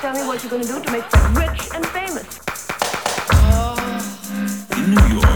Tell me what you're gonna do to make them rich and famous. In New York.